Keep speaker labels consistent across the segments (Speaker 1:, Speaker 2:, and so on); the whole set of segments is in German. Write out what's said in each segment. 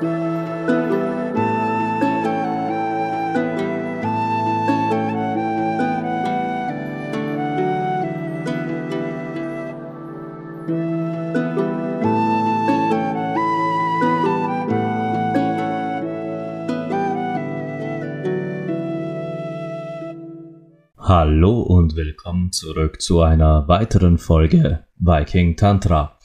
Speaker 1: Hallo und willkommen zurück zu einer weiteren Folge Viking Tantra.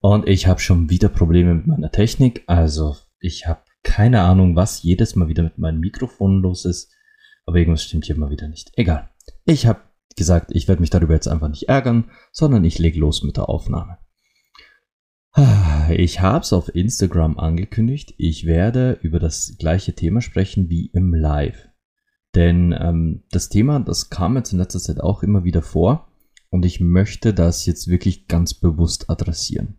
Speaker 1: Und ich habe schon wieder Probleme mit meiner Technik. Also ich habe keine Ahnung, was jedes Mal wieder mit meinem Mikrofon los ist. Aber irgendwas stimmt hier mal wieder nicht. Egal. Ich habe gesagt, ich werde mich darüber jetzt einfach nicht ärgern, sondern ich lege los mit der Aufnahme. Ich habe es auf Instagram angekündigt. Ich werde über das gleiche Thema sprechen wie im Live. Denn ähm, das Thema, das kam jetzt in letzter Zeit auch immer wieder vor und ich möchte das jetzt wirklich ganz bewusst adressieren.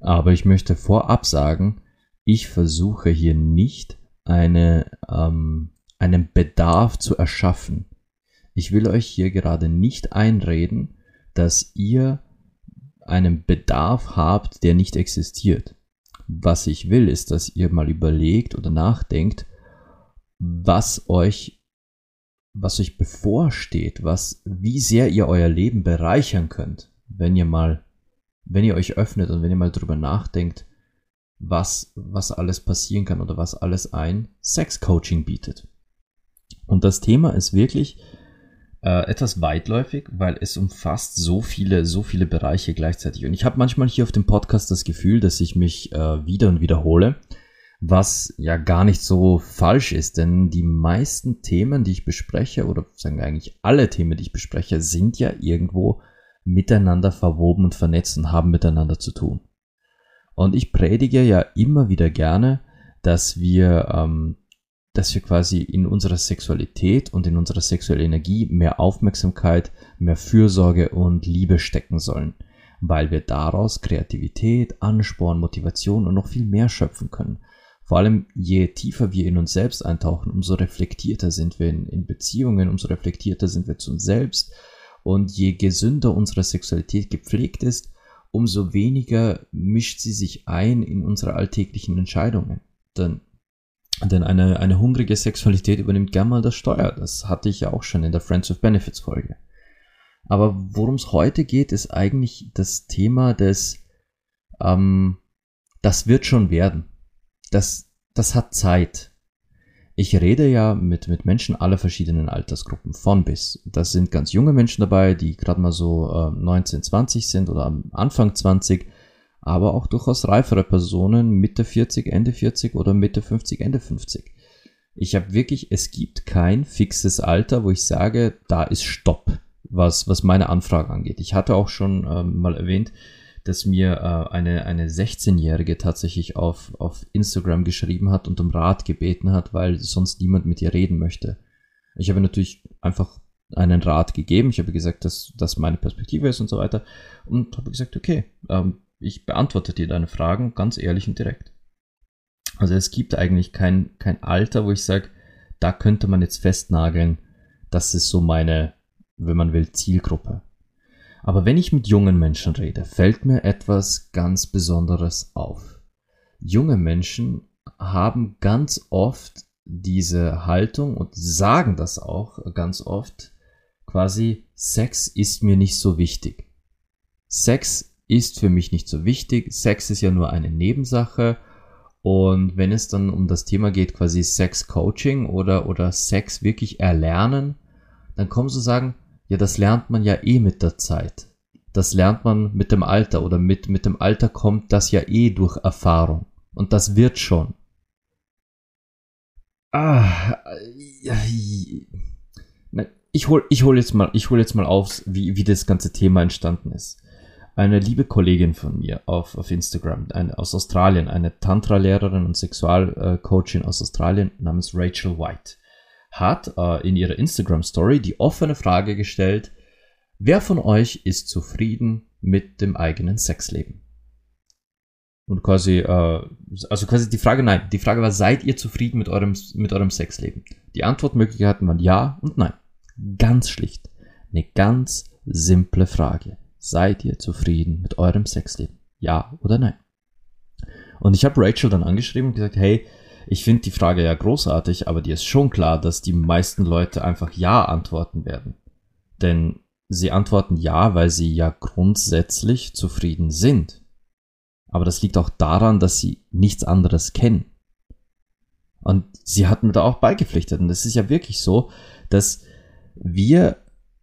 Speaker 1: Aber ich möchte vorab sagen, ich versuche hier nicht eine, ähm, einen Bedarf zu erschaffen. Ich will euch hier gerade nicht einreden, dass ihr einen Bedarf habt, der nicht existiert. Was ich will, ist, dass ihr mal überlegt oder nachdenkt, was euch was euch bevorsteht, was, wie sehr ihr euer Leben bereichern könnt, wenn ihr mal, wenn ihr euch öffnet und wenn ihr mal drüber nachdenkt, was, was alles passieren kann oder was alles ein Sex-Coaching bietet. Und das Thema ist wirklich äh, etwas weitläufig, weil es umfasst so viele, so viele Bereiche gleichzeitig. Und ich habe manchmal hier auf dem Podcast das Gefühl, dass ich mich äh, wieder und wiederhole was ja gar nicht so falsch ist, denn die meisten Themen, die ich bespreche, oder sagen wir eigentlich alle Themen, die ich bespreche, sind ja irgendwo miteinander verwoben und vernetzt und haben miteinander zu tun. Und ich predige ja immer wieder gerne, dass wir, ähm, dass wir quasi in unserer Sexualität und in unserer sexuellen Energie mehr Aufmerksamkeit, mehr Fürsorge und Liebe stecken sollen, weil wir daraus Kreativität, Ansporn, Motivation und noch viel mehr schöpfen können. Vor allem, je tiefer wir in uns selbst eintauchen, umso reflektierter sind wir in, in Beziehungen, umso reflektierter sind wir zu uns selbst. Und je gesünder unsere Sexualität gepflegt ist, umso weniger mischt sie sich ein in unsere alltäglichen Entscheidungen. Denn, denn eine, eine hungrige Sexualität übernimmt gern mal das Steuer. Das hatte ich ja auch schon in der Friends with Benefits Folge. Aber worum es heute geht, ist eigentlich das Thema des, ähm, das wird schon werden das, das hat Zeit. Ich rede ja mit, mit Menschen aller verschiedenen Altersgruppen, von bis. Das sind ganz junge Menschen dabei, die gerade mal so äh, 19, 20 sind oder am Anfang 20, aber auch durchaus reifere Personen, Mitte 40, Ende 40 oder Mitte 50, Ende 50. Ich habe wirklich, es gibt kein fixes Alter, wo ich sage, da ist Stopp, was, was meine Anfrage angeht. Ich hatte auch schon ähm, mal erwähnt, dass mir äh, eine, eine 16-Jährige tatsächlich auf, auf Instagram geschrieben hat und um Rat gebeten hat, weil sonst niemand mit ihr reden möchte. Ich habe natürlich einfach einen Rat gegeben. Ich habe gesagt, dass das meine Perspektive ist und so weiter. Und habe gesagt, okay, ähm, ich beantworte dir deine Fragen ganz ehrlich und direkt. Also es gibt eigentlich kein, kein Alter, wo ich sage, da könnte man jetzt festnageln, das ist so meine, wenn man will, Zielgruppe. Aber wenn ich mit jungen Menschen rede, fällt mir etwas ganz Besonderes auf. Junge Menschen haben ganz oft diese Haltung und sagen das auch ganz oft, quasi, Sex ist mir nicht so wichtig. Sex ist für mich nicht so wichtig, Sex ist ja nur eine Nebensache und wenn es dann um das Thema geht, quasi Sex Coaching oder, oder Sex wirklich erlernen, dann kommen sie sagen, ja, das lernt man ja eh mit der Zeit. Das lernt man mit dem Alter oder mit, mit dem Alter kommt das ja eh durch Erfahrung. Und das wird schon. Ah, ich hol, ich hol jetzt mal, ich hol jetzt mal auf, wie, wie das ganze Thema entstanden ist. Eine liebe Kollegin von mir auf, auf Instagram, eine, aus Australien, eine Tantra-Lehrerin und Sexualcoachin aus Australien namens Rachel White hat äh, in ihrer Instagram-Story die offene Frage gestellt, wer von euch ist zufrieden mit dem eigenen Sexleben? Und quasi, äh, also quasi die Frage, nein, die Frage war, seid ihr zufrieden mit eurem, mit eurem Sexleben? Die Antwortmöglichkeiten waren ja und nein. Ganz schlicht. Eine ganz simple Frage. Seid ihr zufrieden mit eurem Sexleben? Ja oder nein? Und ich habe Rachel dann angeschrieben und gesagt, hey, ich finde die Frage ja großartig, aber dir ist schon klar, dass die meisten Leute einfach Ja antworten werden. Denn sie antworten Ja, weil sie ja grundsätzlich zufrieden sind. Aber das liegt auch daran, dass sie nichts anderes kennen. Und sie hat mir da auch beigepflichtet. Und es ist ja wirklich so, dass wir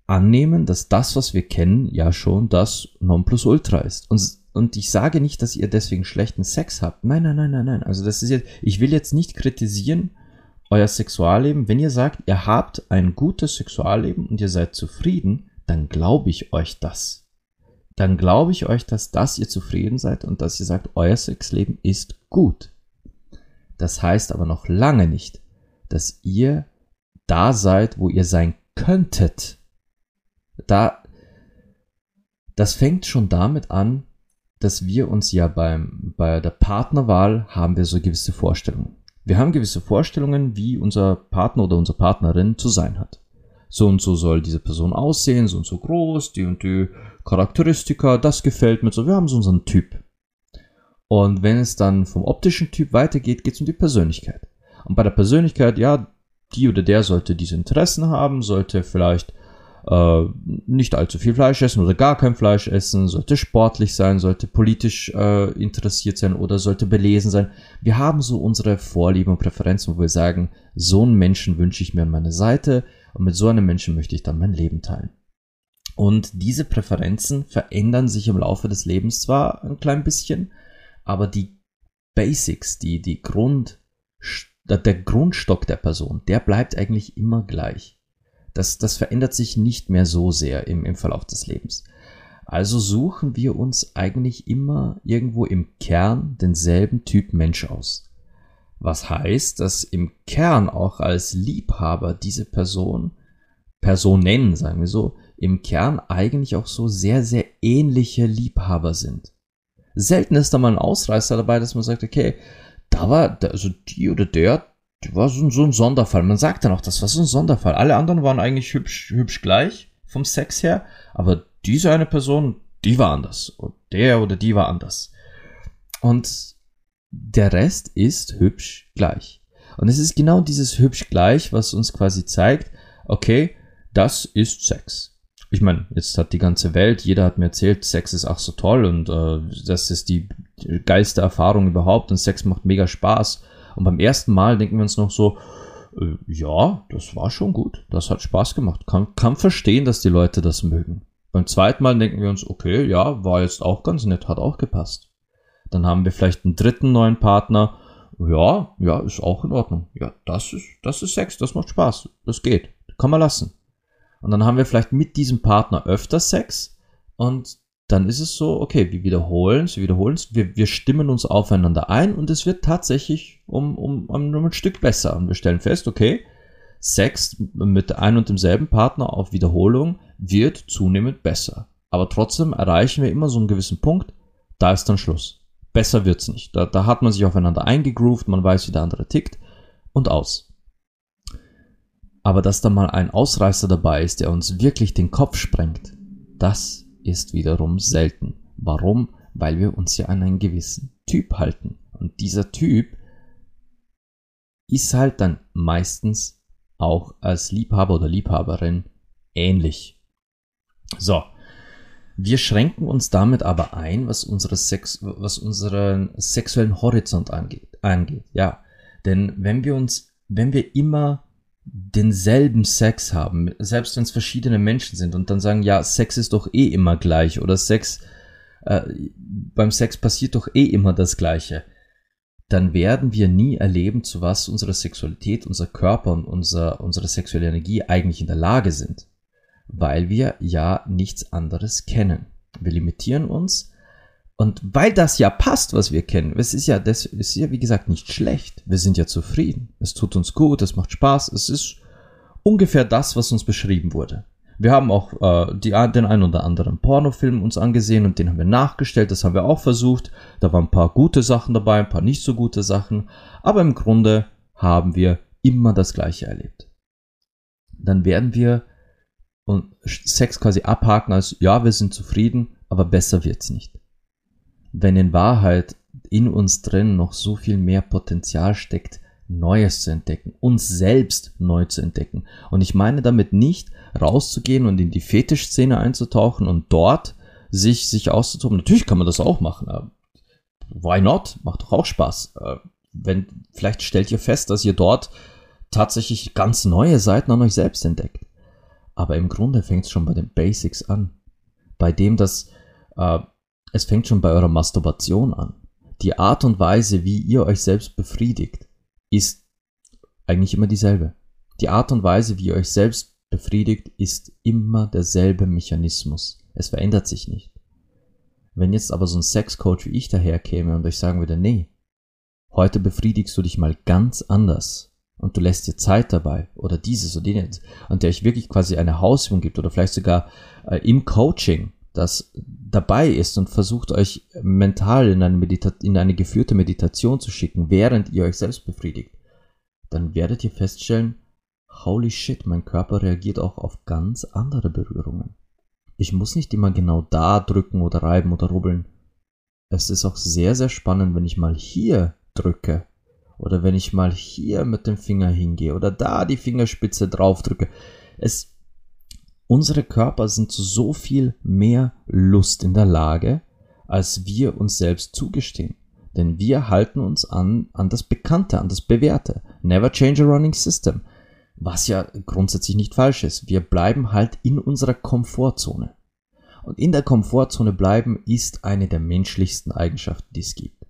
Speaker 1: annehmen, dass das, was wir kennen, ja schon das Nonplusultra ist. Und, und ich sage nicht, dass ihr deswegen schlechten Sex habt. Nein, nein, nein, nein, nein. Also das ist jetzt, ich will jetzt nicht kritisieren euer Sexualleben. Wenn ihr sagt, ihr habt ein gutes Sexualleben und ihr seid zufrieden, dann glaube ich euch das. Dann glaube ich euch das, dass ihr zufrieden seid und dass ihr sagt, euer Sexleben ist gut. Das heißt aber noch lange nicht, dass ihr da seid, wo ihr sein könntet. Da, das fängt schon damit an, dass wir uns ja beim, bei der Partnerwahl haben wir so gewisse Vorstellungen. Wir haben gewisse Vorstellungen, wie unser Partner oder unsere Partnerin zu sein hat. So und so soll diese Person aussehen, so und so groß, die und die Charakteristika, das gefällt mir so. Wir haben so unseren Typ. Und wenn es dann vom optischen Typ weitergeht, geht es um die Persönlichkeit. Und bei der Persönlichkeit, ja, die oder der sollte diese Interessen haben, sollte vielleicht äh, nicht allzu viel Fleisch essen oder gar kein Fleisch essen, sollte sportlich sein, sollte politisch äh, interessiert sein oder sollte belesen sein. Wir haben so unsere Vorlieben und Präferenzen, wo wir sagen, so einen Menschen wünsche ich mir an meiner Seite und mit so einem Menschen möchte ich dann mein Leben teilen. Und diese Präferenzen verändern sich im Laufe des Lebens zwar ein klein bisschen, aber die Basics, die, die Grund, der Grundstock der Person, der bleibt eigentlich immer gleich. Das, das verändert sich nicht mehr so sehr im, im Verlauf des Lebens. Also suchen wir uns eigentlich immer irgendwo im Kern denselben Typ Mensch aus. Was heißt, dass im Kern auch als Liebhaber diese Person, Personen, sagen wir so, im Kern eigentlich auch so sehr, sehr ähnliche Liebhaber sind. Selten ist da mal ein Ausreißer dabei, dass man sagt, okay, da war, also die oder der, war so, so ein Sonderfall. Man sagt dann auch, das war so ein Sonderfall. Alle anderen waren eigentlich hübsch, hübsch gleich vom Sex her, aber diese eine Person, die war anders. Und der oder die war anders. Und der Rest ist hübsch gleich. Und es ist genau dieses hübsch gleich, was uns quasi zeigt, okay, das ist Sex ich meine, jetzt hat die ganze Welt, jeder hat mir erzählt, Sex ist auch so toll und äh, das ist die geilste Erfahrung überhaupt und Sex macht mega Spaß. Und beim ersten Mal denken wir uns noch so, äh, ja, das war schon gut, das hat Spaß gemacht. Kann, kann verstehen, dass die Leute das mögen. Beim zweiten Mal denken wir uns, okay, ja, war jetzt auch ganz nett, hat auch gepasst. Dann haben wir vielleicht einen dritten neuen Partner. Ja, ja, ist auch in Ordnung. Ja, das ist, das ist Sex, das macht Spaß, das geht, kann man lassen. Und dann haben wir vielleicht mit diesem Partner öfter Sex und dann ist es so, okay, wir wiederholen es, wir wiederholen es, wir, wir stimmen uns aufeinander ein und es wird tatsächlich um, um, um, ein Stück besser. Und wir stellen fest, okay, Sex mit einem und demselben Partner auf Wiederholung wird zunehmend besser. Aber trotzdem erreichen wir immer so einen gewissen Punkt, da ist dann Schluss. Besser wird's nicht. Da, da hat man sich aufeinander eingegroovt, man weiß, wie der andere tickt und aus. Aber dass da mal ein Ausreißer dabei ist, der uns wirklich den Kopf sprengt, das ist wiederum selten. Warum? Weil wir uns ja an einen gewissen Typ halten. Und dieser Typ ist halt dann meistens auch als Liebhaber oder Liebhaberin ähnlich. So. Wir schränken uns damit aber ein, was, unsere Sex, was unseren sexuellen Horizont angeht, angeht. Ja. Denn wenn wir uns, wenn wir immer denselben Sex haben, selbst wenn es verschiedene Menschen sind und dann sagen, ja, Sex ist doch eh immer gleich oder Sex, äh, beim Sex passiert doch eh immer das Gleiche, dann werden wir nie erleben, zu was unsere Sexualität, unser Körper und unser, unsere sexuelle Energie eigentlich in der Lage sind, weil wir ja nichts anderes kennen. Wir limitieren uns und weil das ja passt, was wir kennen, es ist ja, das ist ja wie gesagt nicht schlecht. Wir sind ja zufrieden. Es tut uns gut, es macht Spaß. Es ist ungefähr das, was uns beschrieben wurde. Wir haben auch äh, die, den ein oder anderen Pornofilm uns angesehen und den haben wir nachgestellt. Das haben wir auch versucht. Da waren ein paar gute Sachen dabei, ein paar nicht so gute Sachen. Aber im Grunde haben wir immer das Gleiche erlebt. Dann werden wir Sex quasi abhaken als ja, wir sind zufrieden, aber besser wird's nicht wenn in Wahrheit in uns drin noch so viel mehr Potenzial steckt, Neues zu entdecken, uns selbst neu zu entdecken. Und ich meine damit nicht rauszugehen und in die Fetischszene einzutauchen und dort sich, sich auszutoben. Natürlich kann man das auch machen. Why not? Macht doch auch Spaß. Äh, wenn, vielleicht stellt ihr fest, dass ihr dort tatsächlich ganz neue Seiten an euch selbst entdeckt. Aber im Grunde fängt es schon bei den Basics an. Bei dem, dass äh, es fängt schon bei eurer Masturbation an. Die Art und Weise, wie ihr euch selbst befriedigt, ist eigentlich immer dieselbe. Die Art und Weise, wie ihr euch selbst befriedigt, ist immer derselbe Mechanismus. Es verändert sich nicht. Wenn jetzt aber so ein Sexcoach wie ich daherkäme und euch sagen würde, nee, heute befriedigst du dich mal ganz anders und du lässt dir Zeit dabei oder dieses oder jenes und der euch wirklich quasi eine Hausübung gibt oder vielleicht sogar äh, im Coaching das dabei ist und versucht euch mental in eine, Medita in eine geführte Meditation zu schicken, während ihr euch selbst befriedigt, dann werdet ihr feststellen, holy shit, mein Körper reagiert auch auf ganz andere Berührungen. Ich muss nicht immer genau da drücken oder reiben oder rubbeln. Es ist auch sehr, sehr spannend, wenn ich mal hier drücke oder wenn ich mal hier mit dem Finger hingehe oder da die Fingerspitze drauf drücke. Es Unsere Körper sind zu so viel mehr Lust in der Lage, als wir uns selbst zugestehen. Denn wir halten uns an, an das Bekannte, an das Bewährte. Never change a running system. Was ja grundsätzlich nicht falsch ist. Wir bleiben halt in unserer Komfortzone. Und in der Komfortzone bleiben ist eine der menschlichsten Eigenschaften, die es gibt.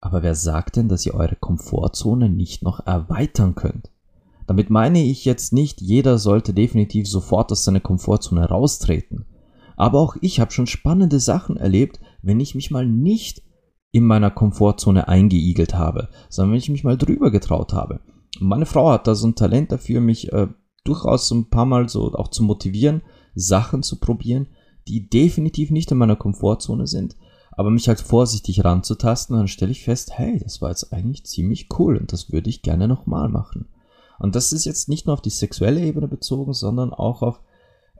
Speaker 1: Aber wer sagt denn, dass ihr eure Komfortzone nicht noch erweitern könnt? Damit meine ich jetzt nicht, jeder sollte definitiv sofort aus seiner Komfortzone raustreten. Aber auch ich habe schon spannende Sachen erlebt, wenn ich mich mal nicht in meiner Komfortzone eingeigelt habe, sondern wenn ich mich mal drüber getraut habe. Und meine Frau hat da so ein Talent dafür, mich äh, durchaus so ein paar Mal so auch zu motivieren, Sachen zu probieren, die definitiv nicht in meiner Komfortzone sind, aber mich halt vorsichtig ranzutasten, dann stelle ich fest, hey, das war jetzt eigentlich ziemlich cool und das würde ich gerne nochmal machen. Und das ist jetzt nicht nur auf die sexuelle Ebene bezogen, sondern auch auf,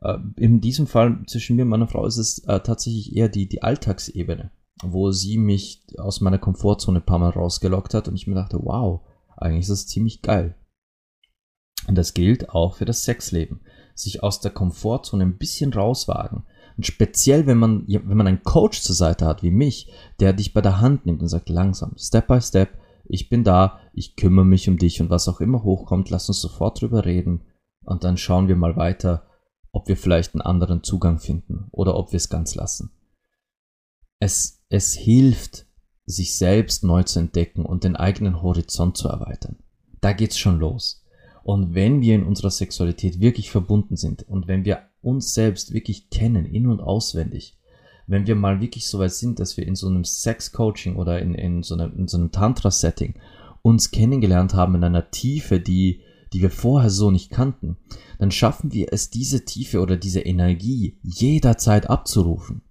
Speaker 1: äh, in diesem Fall zwischen mir und meiner Frau ist es äh, tatsächlich eher die, die Alltagsebene, wo sie mich aus meiner Komfortzone ein paar Mal rausgelockt hat und ich mir dachte, wow, eigentlich ist das ziemlich geil. Und das gilt auch für das Sexleben. Sich aus der Komfortzone ein bisschen rauswagen. Und speziell, wenn man, wenn man einen Coach zur Seite hat, wie mich, der dich bei der Hand nimmt und sagt, langsam, Step by Step, ich bin da, ich kümmere mich um dich und was auch immer hochkommt, lass uns sofort drüber reden und dann schauen wir mal weiter, ob wir vielleicht einen anderen Zugang finden oder ob wir es ganz lassen. Es, es hilft, sich selbst neu zu entdecken und den eigenen Horizont zu erweitern. Da geht's schon los. Und wenn wir in unserer Sexualität wirklich verbunden sind und wenn wir uns selbst wirklich kennen, in und auswendig, wenn wir mal wirklich so weit sind, dass wir in so einem Sex-Coaching oder in, in, so einem, in so einem Tantra-Setting uns kennengelernt haben in einer Tiefe, die, die wir vorher so nicht kannten, dann schaffen wir es, diese Tiefe oder diese Energie jederzeit abzurufen.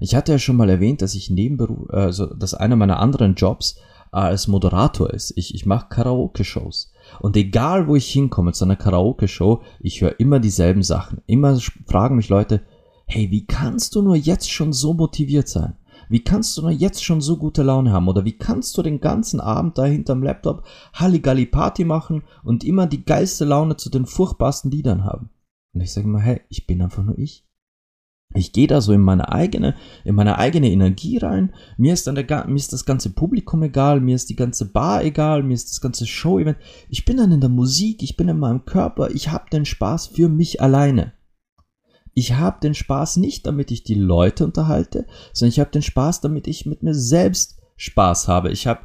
Speaker 1: Ich hatte ja schon mal erwähnt, dass ich Nebenberuf, also dass einer meiner anderen Jobs äh, als Moderator ist. Ich, ich mache Karaoke-Shows. Und egal wo ich hinkomme zu einer Karaoke-Show, ich höre immer dieselben Sachen. Immer fragen mich Leute, hey, wie kannst du nur jetzt schon so motiviert sein? Wie kannst du nur jetzt schon so gute Laune haben? Oder wie kannst du den ganzen Abend da hinterm Laptop Halligalli Party machen und immer die geilste Laune zu den furchtbarsten Liedern haben? Und ich sage immer, hey, ich bin einfach nur ich. Ich gehe da so in meine eigene, in meine eigene Energie rein. Mir ist dann der, mir ist das ganze Publikum egal, mir ist die ganze Bar egal, mir ist das ganze Show-Event. Ich bin dann in der Musik, ich bin in meinem Körper, ich habe den Spaß für mich alleine. Ich habe den Spaß nicht, damit ich die Leute unterhalte, sondern ich habe den Spaß, damit ich mit mir selbst Spaß habe. Ich habe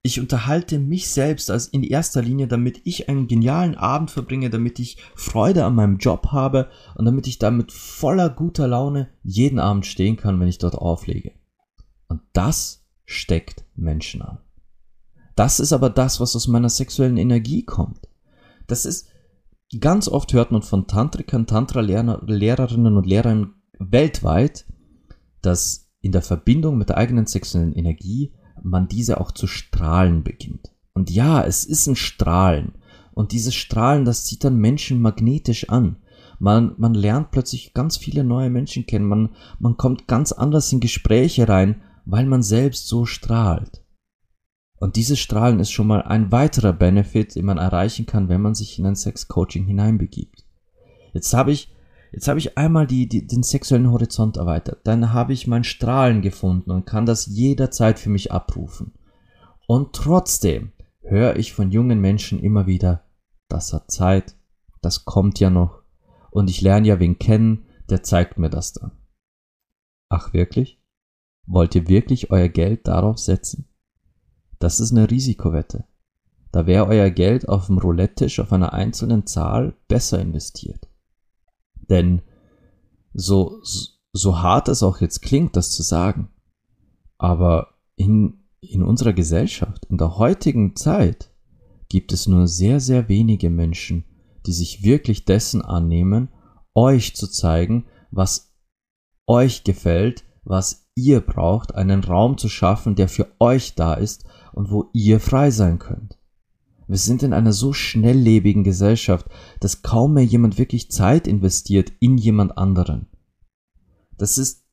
Speaker 1: ich unterhalte mich selbst als in erster Linie, damit ich einen genialen Abend verbringe, damit ich Freude an meinem Job habe und damit ich damit voller guter Laune jeden Abend stehen kann, wenn ich dort auflege. Und das steckt Menschen an. Das ist aber das, was aus meiner sexuellen Energie kommt. Das ist, Ganz oft hört man von Tantrikern, Tantra-Lehrerinnen und Lehrern weltweit, dass in der Verbindung mit der eigenen sexuellen Energie man diese auch zu strahlen beginnt. Und ja, es ist ein Strahlen. Und dieses Strahlen, das zieht dann Menschen magnetisch an. Man, man lernt plötzlich ganz viele neue Menschen kennen. Man, man kommt ganz anders in Gespräche rein, weil man selbst so strahlt. Und dieses Strahlen ist schon mal ein weiterer Benefit, den man erreichen kann, wenn man sich in ein Sex-Coaching hineinbegibt. Jetzt habe ich, jetzt habe ich einmal die, die, den sexuellen Horizont erweitert. Dann habe ich mein Strahlen gefunden und kann das jederzeit für mich abrufen. Und trotzdem höre ich von jungen Menschen immer wieder, das hat Zeit, das kommt ja noch. Und ich lerne ja wen kennen, der zeigt mir das dann. Ach wirklich? Wollt ihr wirklich euer Geld darauf setzen? Das ist eine Risikowette. Da wäre euer Geld auf dem Roulette-Tisch auf einer einzelnen Zahl besser investiert. Denn so, so hart es auch jetzt klingt, das zu sagen, aber in, in unserer Gesellschaft, in der heutigen Zeit, gibt es nur sehr, sehr wenige Menschen, die sich wirklich dessen annehmen, euch zu zeigen, was euch gefällt, was ihr braucht, einen Raum zu schaffen, der für euch da ist und wo ihr frei sein könnt. Wir sind in einer so schnelllebigen Gesellschaft, dass kaum mehr jemand wirklich Zeit investiert in jemand anderen. Das ist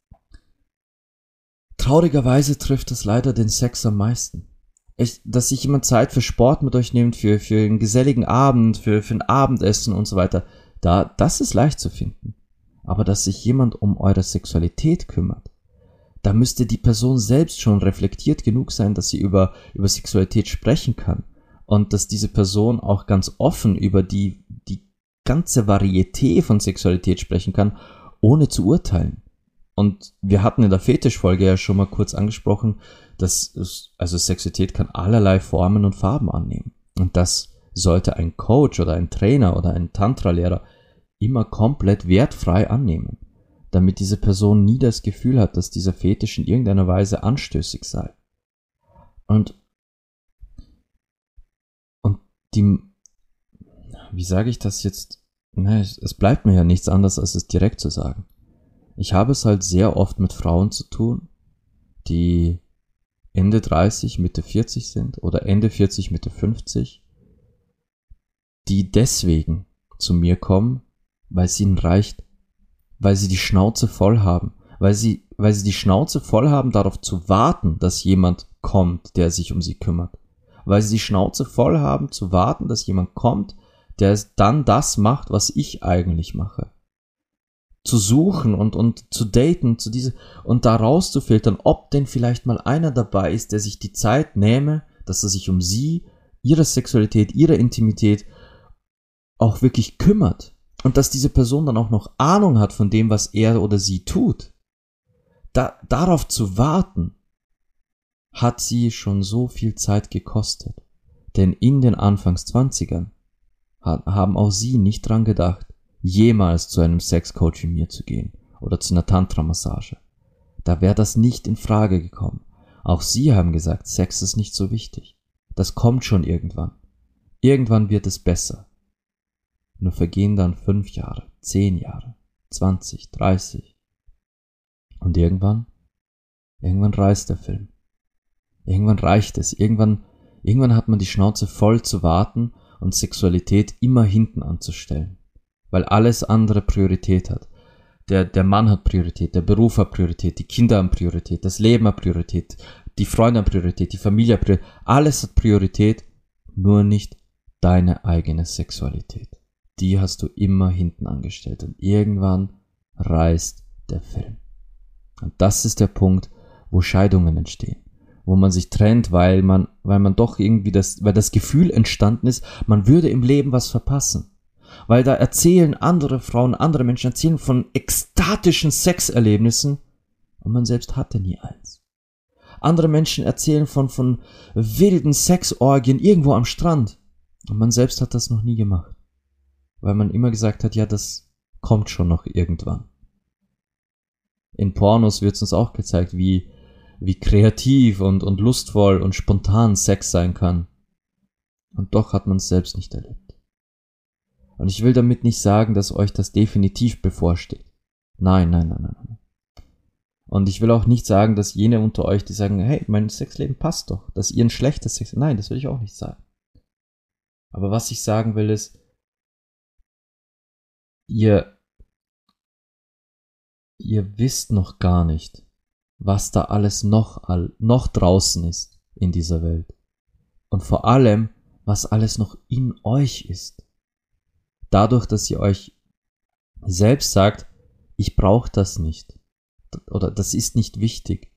Speaker 1: traurigerweise trifft das leider den Sex am meisten. Ich, dass sich jemand Zeit für Sport mit euch nimmt, für, für einen geselligen Abend, für, für ein Abendessen und so weiter, da, das ist leicht zu finden. Aber dass sich jemand um eure Sexualität kümmert, da müsste die Person selbst schon reflektiert genug sein, dass sie über, über Sexualität sprechen kann. Und dass diese Person auch ganz offen über die, die ganze Varieté von Sexualität sprechen kann, ohne zu urteilen. Und wir hatten in der Fetischfolge ja schon mal kurz angesprochen, dass es, also Sexualität kann allerlei Formen und Farben annehmen. Und das sollte ein Coach oder ein Trainer oder ein Tantra-Lehrer immer komplett wertfrei annehmen damit diese Person nie das Gefühl hat, dass dieser Fetisch in irgendeiner Weise anstößig sei. Und, und die, wie sage ich das jetzt? Ne, es bleibt mir ja nichts anderes, als es direkt zu sagen. Ich habe es halt sehr oft mit Frauen zu tun, die Ende 30, Mitte 40 sind oder Ende 40, Mitte 50, die deswegen zu mir kommen, weil es ihnen reicht, weil sie die Schnauze voll haben, weil sie, weil sie die Schnauze voll haben, darauf zu warten, dass jemand kommt, der sich um sie kümmert, weil sie die Schnauze voll haben, zu warten, dass jemand kommt, der dann das macht, was ich eigentlich mache. Zu suchen und, und zu daten, zu diese, und da rauszufiltern, ob denn vielleicht mal einer dabei ist, der sich die Zeit nähme, dass er sich um sie, ihre Sexualität, ihre Intimität auch wirklich kümmert und dass diese Person dann auch noch Ahnung hat von dem, was er oder sie tut, da, darauf zu warten, hat sie schon so viel Zeit gekostet. Denn in den Anfangszwanzigern haben auch sie nicht dran gedacht, jemals zu einem Sexcoach wie mir zu gehen oder zu einer Tantra-Massage. Da wäre das nicht in Frage gekommen. Auch sie haben gesagt, Sex ist nicht so wichtig. Das kommt schon irgendwann. Irgendwann wird es besser. Nur vergehen dann fünf Jahre, zehn Jahre, zwanzig, dreißig. Und irgendwann, irgendwann reißt der Film. Irgendwann reicht es. Irgendwann, irgendwann hat man die Schnauze voll zu warten und Sexualität immer hinten anzustellen. Weil alles andere Priorität hat. Der, der Mann hat Priorität, der Beruf hat Priorität, die Kinder haben Priorität, das Leben hat Priorität, die Freunde haben Priorität, die Familie hat Priorität. Alles hat Priorität, nur nicht deine eigene Sexualität die hast du immer hinten angestellt und irgendwann reißt der Film. Und das ist der Punkt, wo Scheidungen entstehen, wo man sich trennt, weil man, weil man doch irgendwie das, weil das Gefühl entstanden ist, man würde im Leben was verpassen. Weil da erzählen andere Frauen, andere Menschen erzählen von ekstatischen Sexerlebnissen und man selbst hatte nie eins. Andere Menschen erzählen von, von wilden Sexorgien irgendwo am Strand und man selbst hat das noch nie gemacht weil man immer gesagt hat, ja, das kommt schon noch irgendwann. In Pornos wird uns auch gezeigt, wie, wie kreativ und, und lustvoll und spontan Sex sein kann. Und doch hat man es selbst nicht erlebt. Und ich will damit nicht sagen, dass euch das definitiv bevorsteht. Nein, nein, nein, nein, nein. Und ich will auch nicht sagen, dass jene unter euch, die sagen, hey, mein Sexleben passt doch, dass ihr ein schlechtes Sex, nein, das will ich auch nicht sagen. Aber was ich sagen will ist, ihr, ihr wisst noch gar nicht, was da alles noch, noch draußen ist in dieser Welt. Und vor allem, was alles noch in euch ist. Dadurch, dass ihr euch selbst sagt, ich brauche das nicht. Oder das ist nicht wichtig.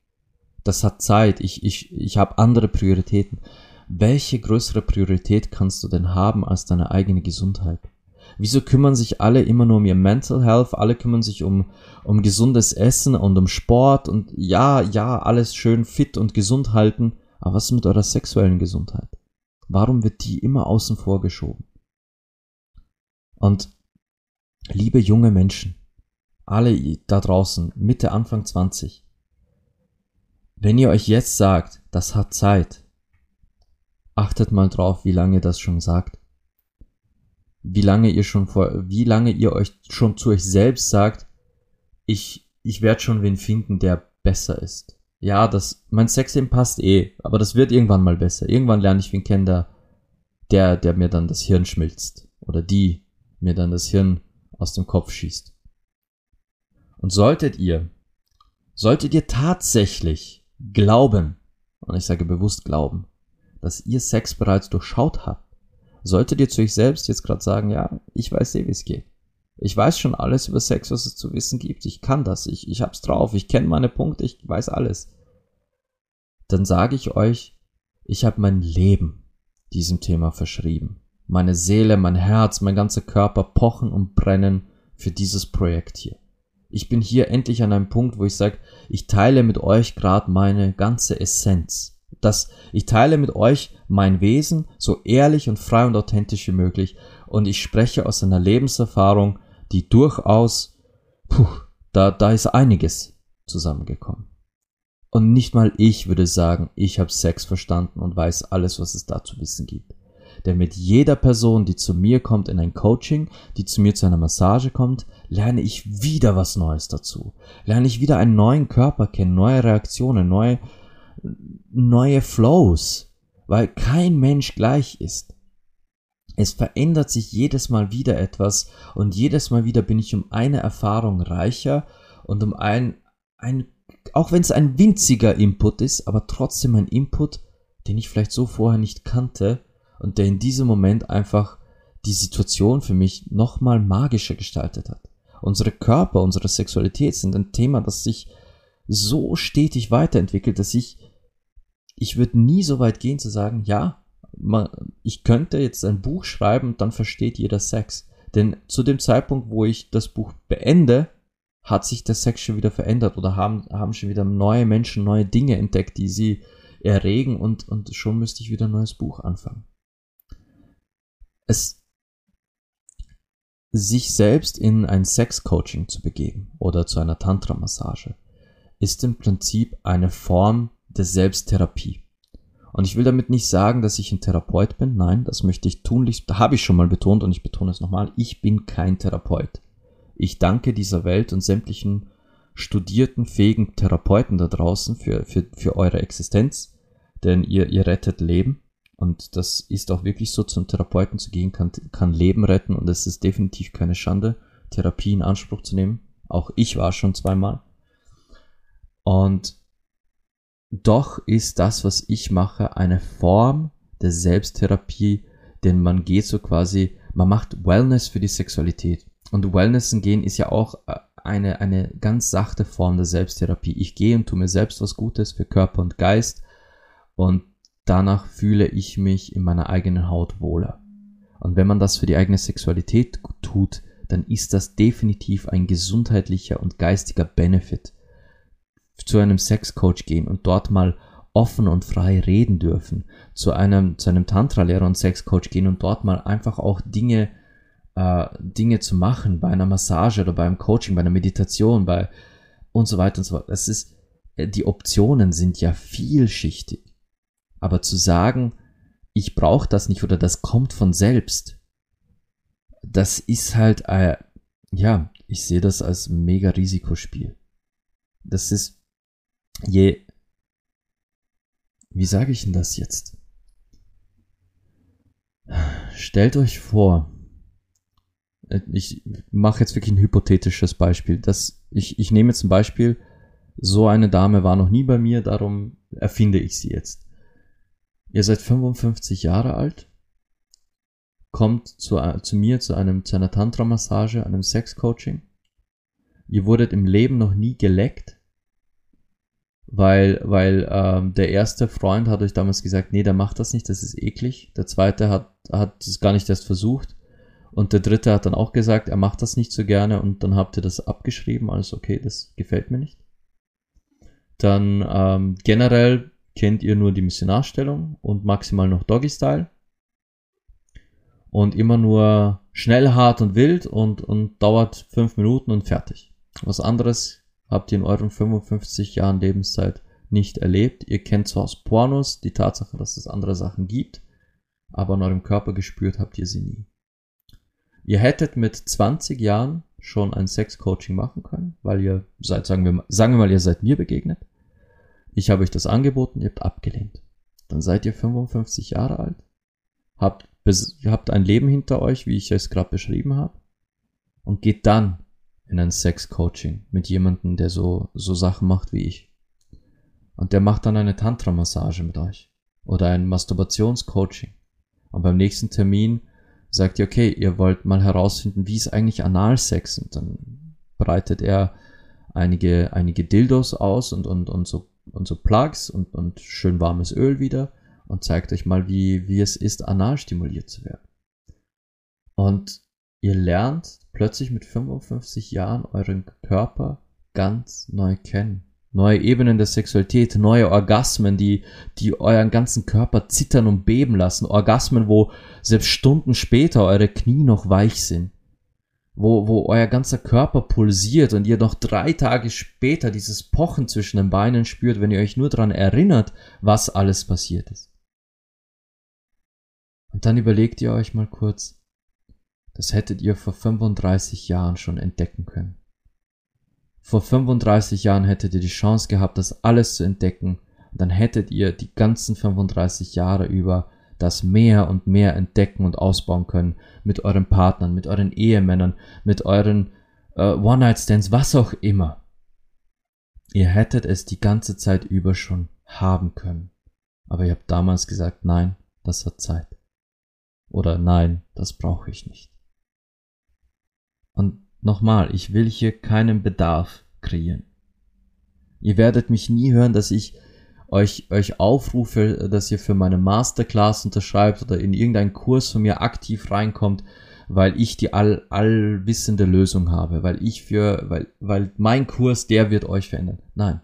Speaker 1: Das hat Zeit. Ich, ich, ich habe andere Prioritäten. Welche größere Priorität kannst du denn haben als deine eigene Gesundheit? Wieso kümmern sich alle immer nur um ihr Mental Health? Alle kümmern sich um, um gesundes Essen und um Sport und ja, ja, alles schön fit und gesund halten. Aber was ist mit eurer sexuellen Gesundheit? Warum wird die immer außen vor geschoben? Und liebe junge Menschen, alle da draußen, Mitte, Anfang 20, wenn ihr euch jetzt sagt, das hat Zeit, achtet mal drauf, wie lange das schon sagt. Wie lange ihr schon vor, wie lange ihr euch schon zu euch selbst sagt, ich, ich werde schon wen finden, der besser ist. Ja, das, mein Sexleben passt eh, aber das wird irgendwann mal besser. Irgendwann lerne ich wen kennen, der, der, der mir dann das Hirn schmilzt. Oder die mir dann das Hirn aus dem Kopf schießt. Und solltet ihr, solltet ihr tatsächlich glauben, und ich sage bewusst glauben, dass ihr Sex bereits durchschaut habt, solltet ihr zu euch selbst jetzt gerade sagen, ja, ich weiß eh, wie es geht. Ich weiß schon alles über Sex, was es zu wissen gibt. Ich kann das. Ich, ich hab's drauf. Ich kenne meine Punkte. Ich weiß alles. Dann sage ich euch, ich habe mein Leben diesem Thema verschrieben. Meine Seele, mein Herz, mein ganzer Körper pochen und brennen für dieses Projekt hier. Ich bin hier endlich an einem Punkt, wo ich sage, ich teile mit euch gerade meine ganze Essenz. Das, ich teile mit euch mein Wesen so ehrlich und frei und authentisch wie möglich und ich spreche aus einer Lebenserfahrung, die durchaus, puh, da, da ist einiges zusammengekommen. Und nicht mal ich würde sagen, ich habe Sex verstanden und weiß alles, was es da zu wissen gibt. Denn mit jeder Person, die zu mir kommt in ein Coaching, die zu mir zu einer Massage kommt, lerne ich wieder was Neues dazu. Lerne ich wieder einen neuen Körper kennen, neue Reaktionen, neue, neue Flows, weil kein Mensch gleich ist. Es verändert sich jedes Mal wieder etwas und jedes Mal wieder bin ich um eine Erfahrung reicher und um ein, ein auch wenn es ein winziger Input ist, aber trotzdem ein Input, den ich vielleicht so vorher nicht kannte und der in diesem Moment einfach die Situation für mich nochmal magischer gestaltet hat. Unsere Körper, unsere Sexualität sind ein Thema, das sich so stetig weiterentwickelt, dass ich, ich würde nie so weit gehen zu sagen, ja, man, ich könnte jetzt ein Buch schreiben und dann versteht jeder Sex. Denn zu dem Zeitpunkt, wo ich das Buch beende, hat sich der Sex schon wieder verändert oder haben, haben schon wieder neue Menschen neue Dinge entdeckt, die sie erregen und, und schon müsste ich wieder ein neues Buch anfangen es sich selbst in ein Sex-Coaching zu begeben oder zu einer Tantra-Massage ist im Prinzip eine Form der Selbsttherapie. Und ich will damit nicht sagen, dass ich ein Therapeut bin. Nein, das möchte ich tunlichst, da habe ich schon mal betont und ich betone es nochmal, ich bin kein Therapeut. Ich danke dieser Welt und sämtlichen studierten, fähigen Therapeuten da draußen für, für, für eure Existenz, denn ihr, ihr rettet Leben. Und das ist auch wirklich so, zum Therapeuten zu gehen, kann, kann Leben retten und es ist definitiv keine Schande, Therapie in Anspruch zu nehmen. Auch ich war schon zweimal. Und doch ist das, was ich mache, eine Form der Selbsttherapie, denn man geht so quasi, man macht Wellness für die Sexualität. Und Wellness gehen ist ja auch äh, eine, eine ganz sachte Form der Selbsttherapie. Ich gehe und tue mir selbst was Gutes für Körper und Geist und danach fühle ich mich in meiner eigenen Haut wohler. Und wenn man das für die eigene Sexualität tut, dann ist das definitiv ein gesundheitlicher und geistiger Benefit. Zu einem Sexcoach gehen und dort mal offen und frei reden dürfen, zu einem, zu einem Tantra-Lehrer und Sexcoach gehen und dort mal einfach auch Dinge, äh, Dinge zu machen, bei einer Massage oder beim Coaching, bei einer Meditation, bei und so weiter und so fort. Das ist, äh, die Optionen sind ja vielschichtig. Aber zu sagen, ich brauche das nicht oder das kommt von selbst, das ist halt, äh, ja, ich sehe das als mega Risikospiel. Das ist, je, wie sage ich denn das jetzt? Stellt euch vor, äh, ich mache jetzt wirklich ein hypothetisches Beispiel. Das, ich, ich nehme jetzt ein Beispiel, So eine Dame war noch nie bei mir, darum erfinde ich sie jetzt. Ihr seid 55 Jahre alt, kommt zu, zu mir zu einem zu einer Tantra-Massage, einem Sex-Coaching. Ihr wurdet im Leben noch nie geleckt, weil, weil ähm, der erste Freund hat euch damals gesagt, nee, der macht das nicht, das ist eklig. Der zweite hat, hat es gar nicht erst versucht. Und der dritte hat dann auch gesagt, er macht das nicht so gerne und dann habt ihr das abgeschrieben, alles okay, das gefällt mir nicht. Dann ähm, generell kennt ihr nur die Missionarstellung und maximal noch Doggy-Style. Und immer nur schnell, hart und wild und, und dauert fünf Minuten und fertig. Was anderes habt ihr in euren 55 Jahren Lebenszeit nicht erlebt. Ihr kennt zwar aus Pornos die Tatsache, dass es andere Sachen gibt, aber in eurem Körper gespürt habt ihr sie nie. Ihr hättet mit 20 Jahren schon ein Sex-Coaching machen können, weil ihr seid, sagen wir, mal, sagen wir mal, ihr seid mir begegnet. Ich habe euch das angeboten, ihr habt abgelehnt. Dann seid ihr 55 Jahre alt, habt, habt ein Leben hinter euch, wie ich es gerade beschrieben habe, und geht dann in ein Sex-Coaching mit jemandem, der so, so Sachen macht wie ich. Und der macht dann eine Tantra-Massage mit euch. Oder ein Masturbations-Coaching. Und beim nächsten Termin sagt ihr, okay, ihr wollt mal herausfinden, wie ist eigentlich Analsex? Und dann breitet er einige, einige Dildos aus und, und, und so, und so Plugs und, und schön warmes Öl wieder und zeigt euch mal, wie, wie es ist, anal stimuliert zu werden. Und ihr lernt plötzlich mit 55 Jahren euren Körper ganz neu kennen. Neue Ebenen der Sexualität, neue Orgasmen, die, die euren ganzen Körper zittern und beben lassen. Orgasmen, wo selbst Stunden später eure Knie noch weich sind. Wo, wo euer ganzer Körper pulsiert und ihr noch drei Tage später dieses Pochen zwischen den Beinen spürt, wenn ihr euch nur daran erinnert, was alles passiert ist. Und dann überlegt ihr euch mal kurz, das hättet ihr vor 35 Jahren schon entdecken können. Vor 35 Jahren hättet ihr die Chance gehabt, das alles zu entdecken, und dann hättet ihr die ganzen 35 Jahre über das mehr und mehr entdecken und ausbauen können mit euren Partnern, mit euren Ehemännern, mit euren äh, One-Night-Stands, was auch immer. Ihr hättet es die ganze Zeit über schon haben können. Aber ihr habt damals gesagt, nein, das hat Zeit. Oder nein, das brauche ich nicht. Und nochmal, ich will hier keinen Bedarf kreieren. Ihr werdet mich nie hören, dass ich euch, euch aufrufe, dass ihr für meine Masterclass unterschreibt oder in irgendeinen Kurs von mir aktiv reinkommt, weil ich die all, allwissende Lösung habe, weil ich für, weil, weil mein Kurs, der wird euch verändern. Nein.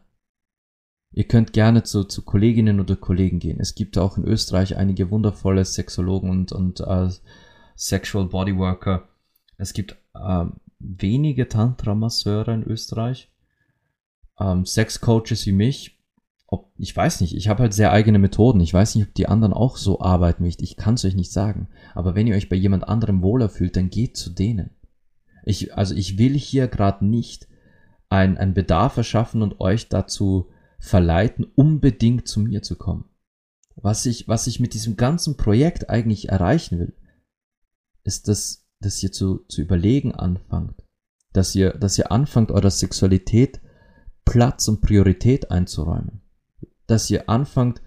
Speaker 1: Ihr könnt gerne zu, zu Kolleginnen oder Kollegen gehen. Es gibt auch in Österreich einige wundervolle Sexologen und, und uh, Sexual Bodyworker. Es gibt ähm, wenige Tantra-Masseure in Österreich. Ähm, Sex-Coaches wie mich. Ob, ich weiß nicht, ich habe halt sehr eigene Methoden. Ich weiß nicht, ob die anderen auch so arbeiten wie ich. Ich kann es euch nicht sagen. Aber wenn ihr euch bei jemand anderem wohler fühlt, dann geht zu denen. Ich, also ich will hier gerade nicht ein, ein Bedarf erschaffen und euch dazu verleiten, unbedingt zu mir zu kommen. Was ich, was ich mit diesem ganzen Projekt eigentlich erreichen will, ist, dass dass ihr zu, zu überlegen anfangt, dass ihr, dass ihr anfangt, eurer Sexualität Platz und Priorität einzuräumen, dass ihr anfangt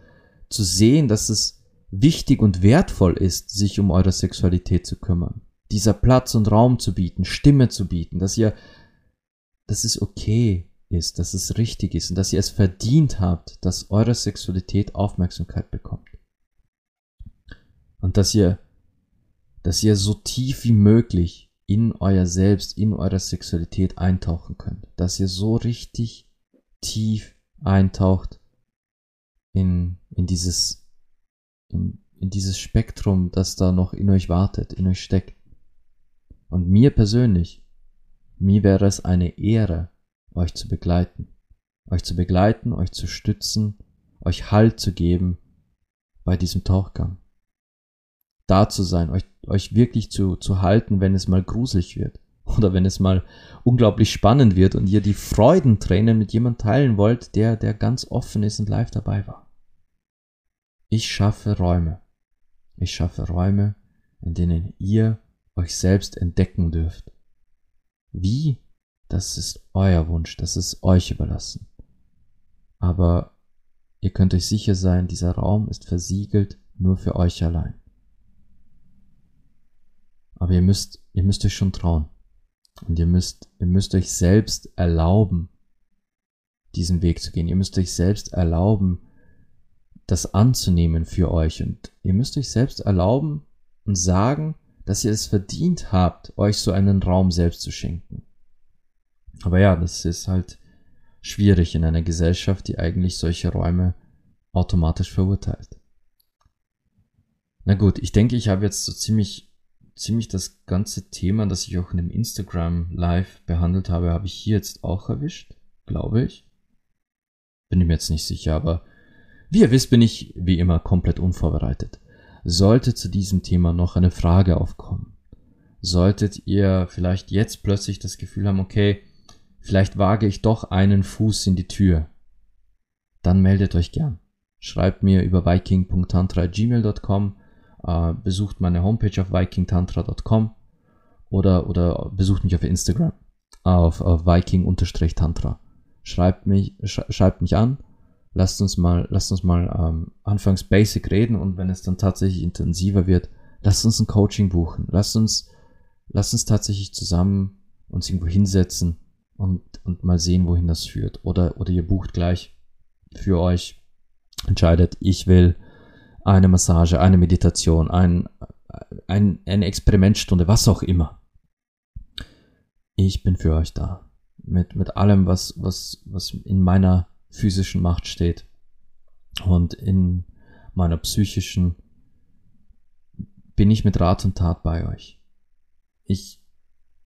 Speaker 1: zu sehen, dass es wichtig und wertvoll ist, sich um eure Sexualität zu kümmern, dieser Platz und Raum zu bieten, Stimme zu bieten, dass ihr, dass es okay ist, dass es richtig ist und dass ihr es verdient habt, dass eure Sexualität Aufmerksamkeit bekommt. Und dass ihr dass ihr so tief wie möglich in euer Selbst, in eure Sexualität eintauchen könnt. Dass ihr so richtig tief eintaucht in, in dieses, in, in dieses Spektrum, das da noch in euch wartet, in euch steckt. Und mir persönlich, mir wäre es eine Ehre, euch zu begleiten. Euch zu begleiten, euch zu stützen, euch Halt zu geben bei diesem Tauchgang da zu sein, euch, euch wirklich zu, zu halten, wenn es mal gruselig wird oder wenn es mal unglaublich spannend wird und ihr die Freudentränen mit jemandem teilen wollt, der, der ganz offen ist und live dabei war. Ich schaffe Räume. Ich schaffe Räume, in denen ihr euch selbst entdecken dürft. Wie? Das ist euer Wunsch, das ist euch überlassen. aber ihr könnt euch sicher sein, dieser Raum ist versiegelt nur für euch allein. Aber ihr müsst, ihr müsst euch schon trauen. Und ihr müsst, ihr müsst euch selbst erlauben, diesen Weg zu gehen. Ihr müsst euch selbst erlauben, das anzunehmen für euch. Und ihr müsst euch selbst erlauben und sagen, dass ihr es verdient habt, euch so einen Raum selbst zu schenken. Aber ja, das ist halt schwierig in einer Gesellschaft, die eigentlich solche Räume automatisch verurteilt. Na gut, ich denke, ich habe jetzt so ziemlich, ziemlich das ganze Thema, das ich auch in dem Instagram Live behandelt habe, habe ich hier jetzt auch erwischt, glaube ich. Bin ich mir jetzt nicht sicher, aber wie ihr wisst, bin ich wie immer komplett unvorbereitet. Sollte zu diesem Thema noch eine Frage aufkommen, solltet ihr vielleicht jetzt plötzlich das Gefühl haben, okay, vielleicht wage ich doch einen Fuß in die Tür, dann meldet euch gern. Schreibt mir über viking.tantra.gmail.com, äh, besucht meine Homepage auf vikingtantra.com oder, oder besucht mich auf Instagram auf, auf viking-tantra. Schreibt mich, sch schreibt mich an, lasst uns mal, lasst uns mal ähm, anfangs basic reden und wenn es dann tatsächlich intensiver wird, lasst uns ein Coaching buchen. Lasst uns, lasst uns tatsächlich zusammen uns irgendwo hinsetzen und, und mal sehen, wohin das führt. Oder, oder ihr bucht gleich für euch, entscheidet, ich will eine Massage, eine Meditation, ein, ein, eine Experimentstunde, was auch immer. Ich bin für euch da. Mit, mit allem, was, was, was in meiner physischen Macht steht und in meiner psychischen bin ich mit Rat und Tat bei euch. Ich,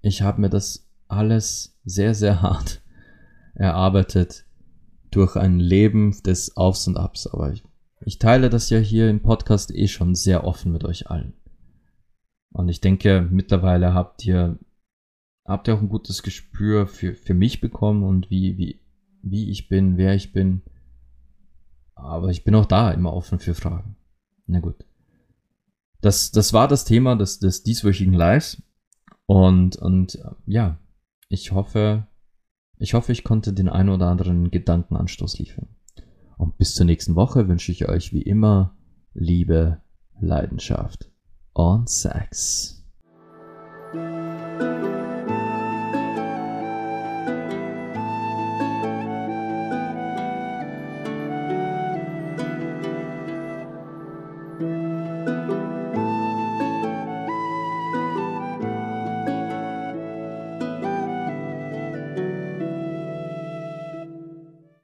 Speaker 1: ich habe mir das alles sehr, sehr hart erarbeitet durch ein Leben des Aufs und Abs. Aber ich, ich teile das ja hier im Podcast eh schon sehr offen mit euch allen. Und ich denke, mittlerweile habt ihr, habt ihr auch ein gutes Gespür für, für mich bekommen und wie, wie, wie ich bin, wer ich bin. Aber ich bin auch da immer offen für Fragen. Na gut. Das, das war das Thema des, des dieswöchigen Lives. Und, und ja, ich hoffe, ich hoffe, ich konnte den einen oder anderen Gedankenanstoß liefern. Und bis zur nächsten Woche wünsche ich euch wie immer Liebe, Leidenschaft und Sex.